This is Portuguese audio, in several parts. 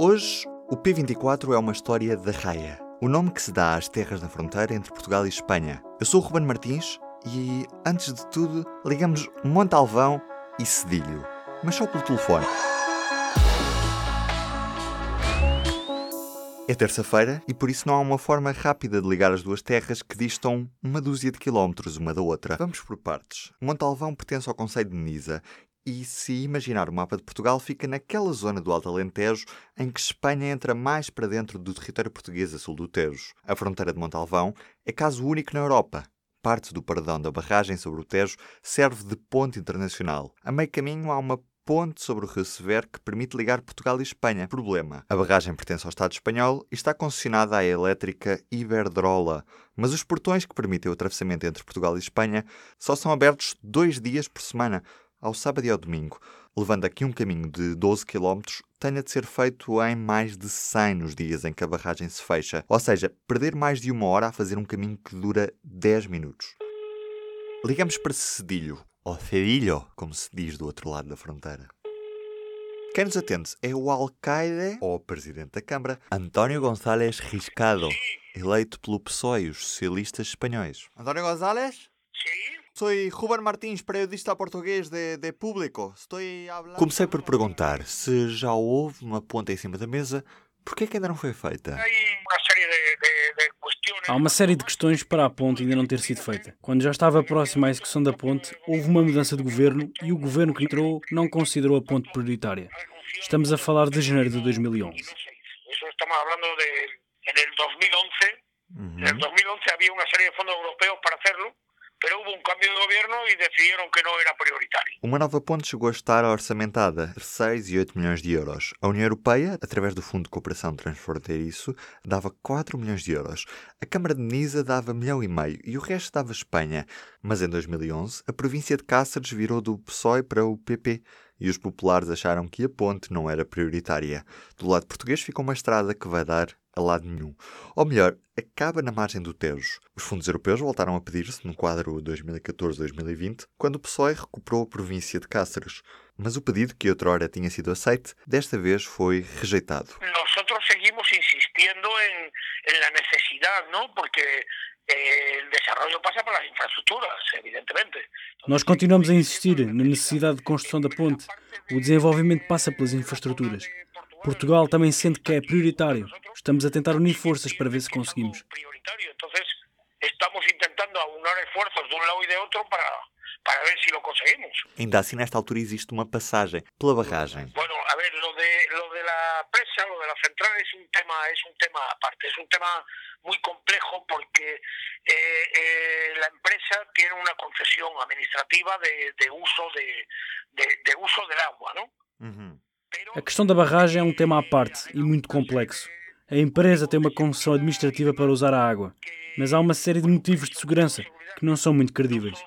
Hoje, o P24 é uma história da raia. O nome que se dá às terras da fronteira entre Portugal e Espanha. Eu sou o Ruben Martins e, antes de tudo, ligamos Montalvão e Cedilho. Mas só pelo telefone. É terça-feira e por isso não há uma forma rápida de ligar as duas terras que distam uma dúzia de quilómetros uma da outra. Vamos por partes. Montalvão pertence ao Conselho de Nisa e se imaginar o mapa de Portugal, fica naquela zona do Alto Alentejo em que Espanha entra mais para dentro do território português a sul do Tejo. A fronteira de Montalvão é caso único na Europa. Parte do paradão da barragem sobre o Tejo serve de ponte internacional. A meio caminho há uma ponte sobre o rio Severo que permite ligar Portugal e Espanha. Problema: a barragem pertence ao Estado espanhol e está concessionada à elétrica Iberdrola, mas os portões que permitem o atravessamento entre Portugal e Espanha só são abertos dois dias por semana ao sábado e ao domingo, levando aqui um caminho de 12 km, tenha de ser feito em mais de 100 nos dias em que a barragem se fecha. Ou seja, perder mais de uma hora a fazer um caminho que dura 10 minutos. Ligamos para Cedilho, ou Cedilho, como se diz do outro lado da fronteira. Quem nos atende é o alcaide, ou presidente da Câmara, António González Riscado, eleito pelo PSOE e os socialistas espanhóis. António González? Sim. Sou Ruben Martins, periodista português de, de Público. Estou hablando... Comecei por perguntar se já houve uma ponta em cima da mesa, por que ainda não foi feita? Há uma série de questões para a ponte ainda não ter sido feita. Quando já estava próxima à execução da ponte, houve uma mudança de governo e o governo que entrou não considerou a ponte prioritária. Estamos a falar de janeiro de 2011. Estamos falando de, 2011. Uhum. En 2011 havia uma série de fundos europeus para hacerlo pero un cambio de governo e decidieron que não era prioritário. Uma nova ponte chegou a estar orçamentada entre 6 e 8 milhões de euros. A União Europeia, através do Fundo de Cooperação Transfronteiriço, dava 4 milhões de euros. A Câmara de Nisa dava milhão e meio e o resto dava Espanha. Mas em 2011, a província de Cáceres virou do PSOE para o PP e os populares acharam que a ponte não era prioritária. Do lado português ficou uma estrada que vai dar a lado nenhum. Ou melhor, acaba na margem do Tejo. Os fundos europeus voltaram a pedir-se no quadro 2014-2020, quando o PSOE recuperou a província de Cáceres. Mas o pedido, que outrora tinha sido aceite, desta vez foi rejeitado. Nós seguimos insistindo em, em la não? Porque eh, o desenvolvimento passa pelas infraestruturas, evidentemente. Nós continuamos a insistir na necessidade de construção da ponte. O desenvolvimento passa pelas infraestruturas. Portugal também sente que é prioritário. Estamos a tentar unir forças para ver se conseguimos. Estamos tentando unir esforços de um lado e de outro para, para ver se lo conseguimos. Ainda assim, nesta altura existe uma passagem pela barragem. Bueno, a ver, lo de, lo de la presa, lo de la central es un tema, es un tema aparte, es un tema muy complejo porque eh, eh, la empresa tiene una concesión administrativa de, de uso de, de, de, uso del agua, ¿no? Uh -huh. A questão da barragem é um tema à parte e muito complexo. A empresa tem uma concessão administrativa para usar a água, mas há uma série de motivos de segurança que não são muito credíveis.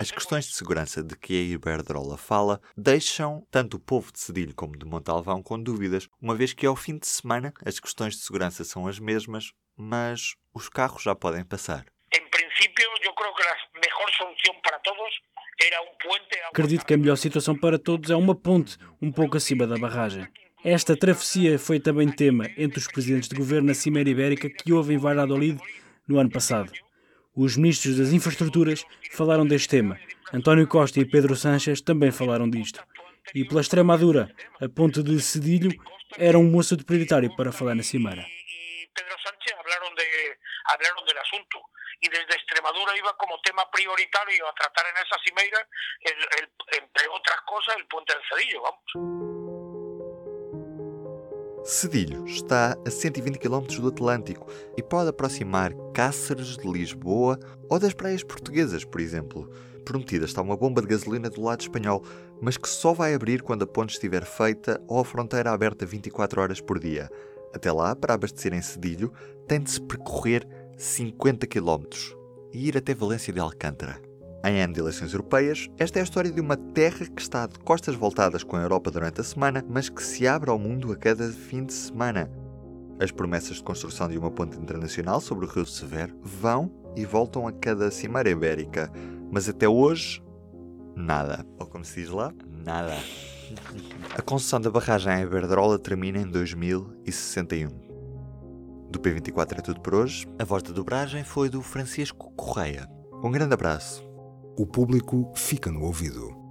As questões de segurança de que a Iberdrola fala deixam tanto o povo de Cedilho como de Montalvão com dúvidas, uma vez que ao fim de semana as questões de segurança são as mesmas, mas os carros já podem passar. Em princípio, eu creio que a melhor solução para todos Acredito que a melhor situação para todos é uma ponte um pouco acima da barragem. Esta travessia foi também tema entre os presidentes de governo na Cimeira Ibérica que houve em Valladolid no ano passado. Os ministros das infraestruturas falaram deste tema. António Costa e Pedro Sanches também falaram disto. E pela Extremadura, a ponte de Cedilho era um moço de prioritário para falar na Cimeira. Pedro Sánchez falaram de, do assunto y desde Extremadura iba como tema prioritario a tratar en esa cimeira, el, el, entre otras cosas, el puente del Cedillo, vamos. Cedilho está a 120 km do Atlântico e pode aproximar Cáceres de Lisboa ou das praias portuguesas, por exemplo. Prometida está uma bomba de gasolina do lado espanhol, mas que só vai abrir quando a ponte estiver feita ou a fronteira aberta 24 horas por dia. Até lá, para abastecer em Cedilho, tem de se percorrer 50 km e ir até Valência de Alcântara. Em ano de eleições europeias, esta é a história de uma terra que está de costas voltadas com a Europa durante a semana, mas que se abre ao mundo a cada fim de semana. As promessas de construção de uma ponte internacional sobre o Rio Severo vão e voltam a cada cimeira ibérica, mas até hoje, nada. Ou como se diz lá, Nada. A concessão da barragem à Iberdrola termina em 2061. Do P24 é tudo por hoje. A voz da dobragem foi do Francisco Correia. Um grande abraço. O público fica no ouvido.